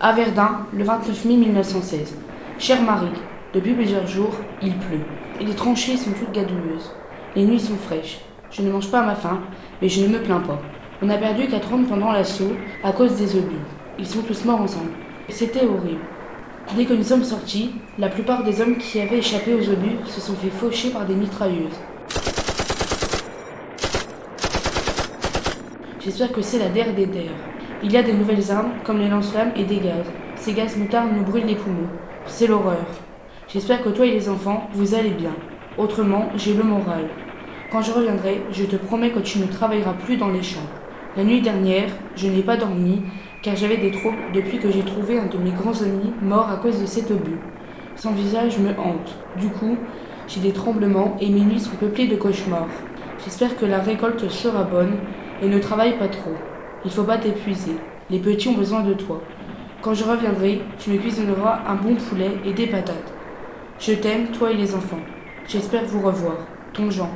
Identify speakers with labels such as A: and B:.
A: À Verdun, le 29 mai 1916. Cher Marie, depuis plusieurs jours, il pleut. Et les tranchées sont toutes gadouilleuses. Les nuits sont fraîches. Je ne mange pas à ma faim, mais je ne me plains pas. On a perdu quatre hommes pendant l'assaut à cause des obus. Ils sont tous morts ensemble. C'était horrible. Dès que nous sommes sortis, la plupart des hommes qui avaient échappé aux obus se sont fait faucher par des mitrailleuses. J'espère que c'est la der des der. Il y a des nouvelles armes, comme les lance-flammes et des gaz. Ces gaz moutards nous brûlent les poumons. C'est l'horreur. J'espère que toi et les enfants, vous allez bien. Autrement, j'ai le moral. Quand je reviendrai, je te promets que tu ne travailleras plus dans les champs. La nuit dernière, je n'ai pas dormi car j'avais des troubles depuis que j'ai trouvé un de mes grands amis mort à cause de cet obus. Son visage me hante. Du coup, j'ai des tremblements et mes nuits sont peuplées de cauchemars. J'espère que la récolte sera bonne et ne travaille pas trop. Il faut pas t'épuiser. Les petits ont besoin de toi. Quand je reviendrai, tu me cuisineras un bon poulet et des patates. Je t'aime, toi et les enfants. J'espère vous revoir. Ton Jean.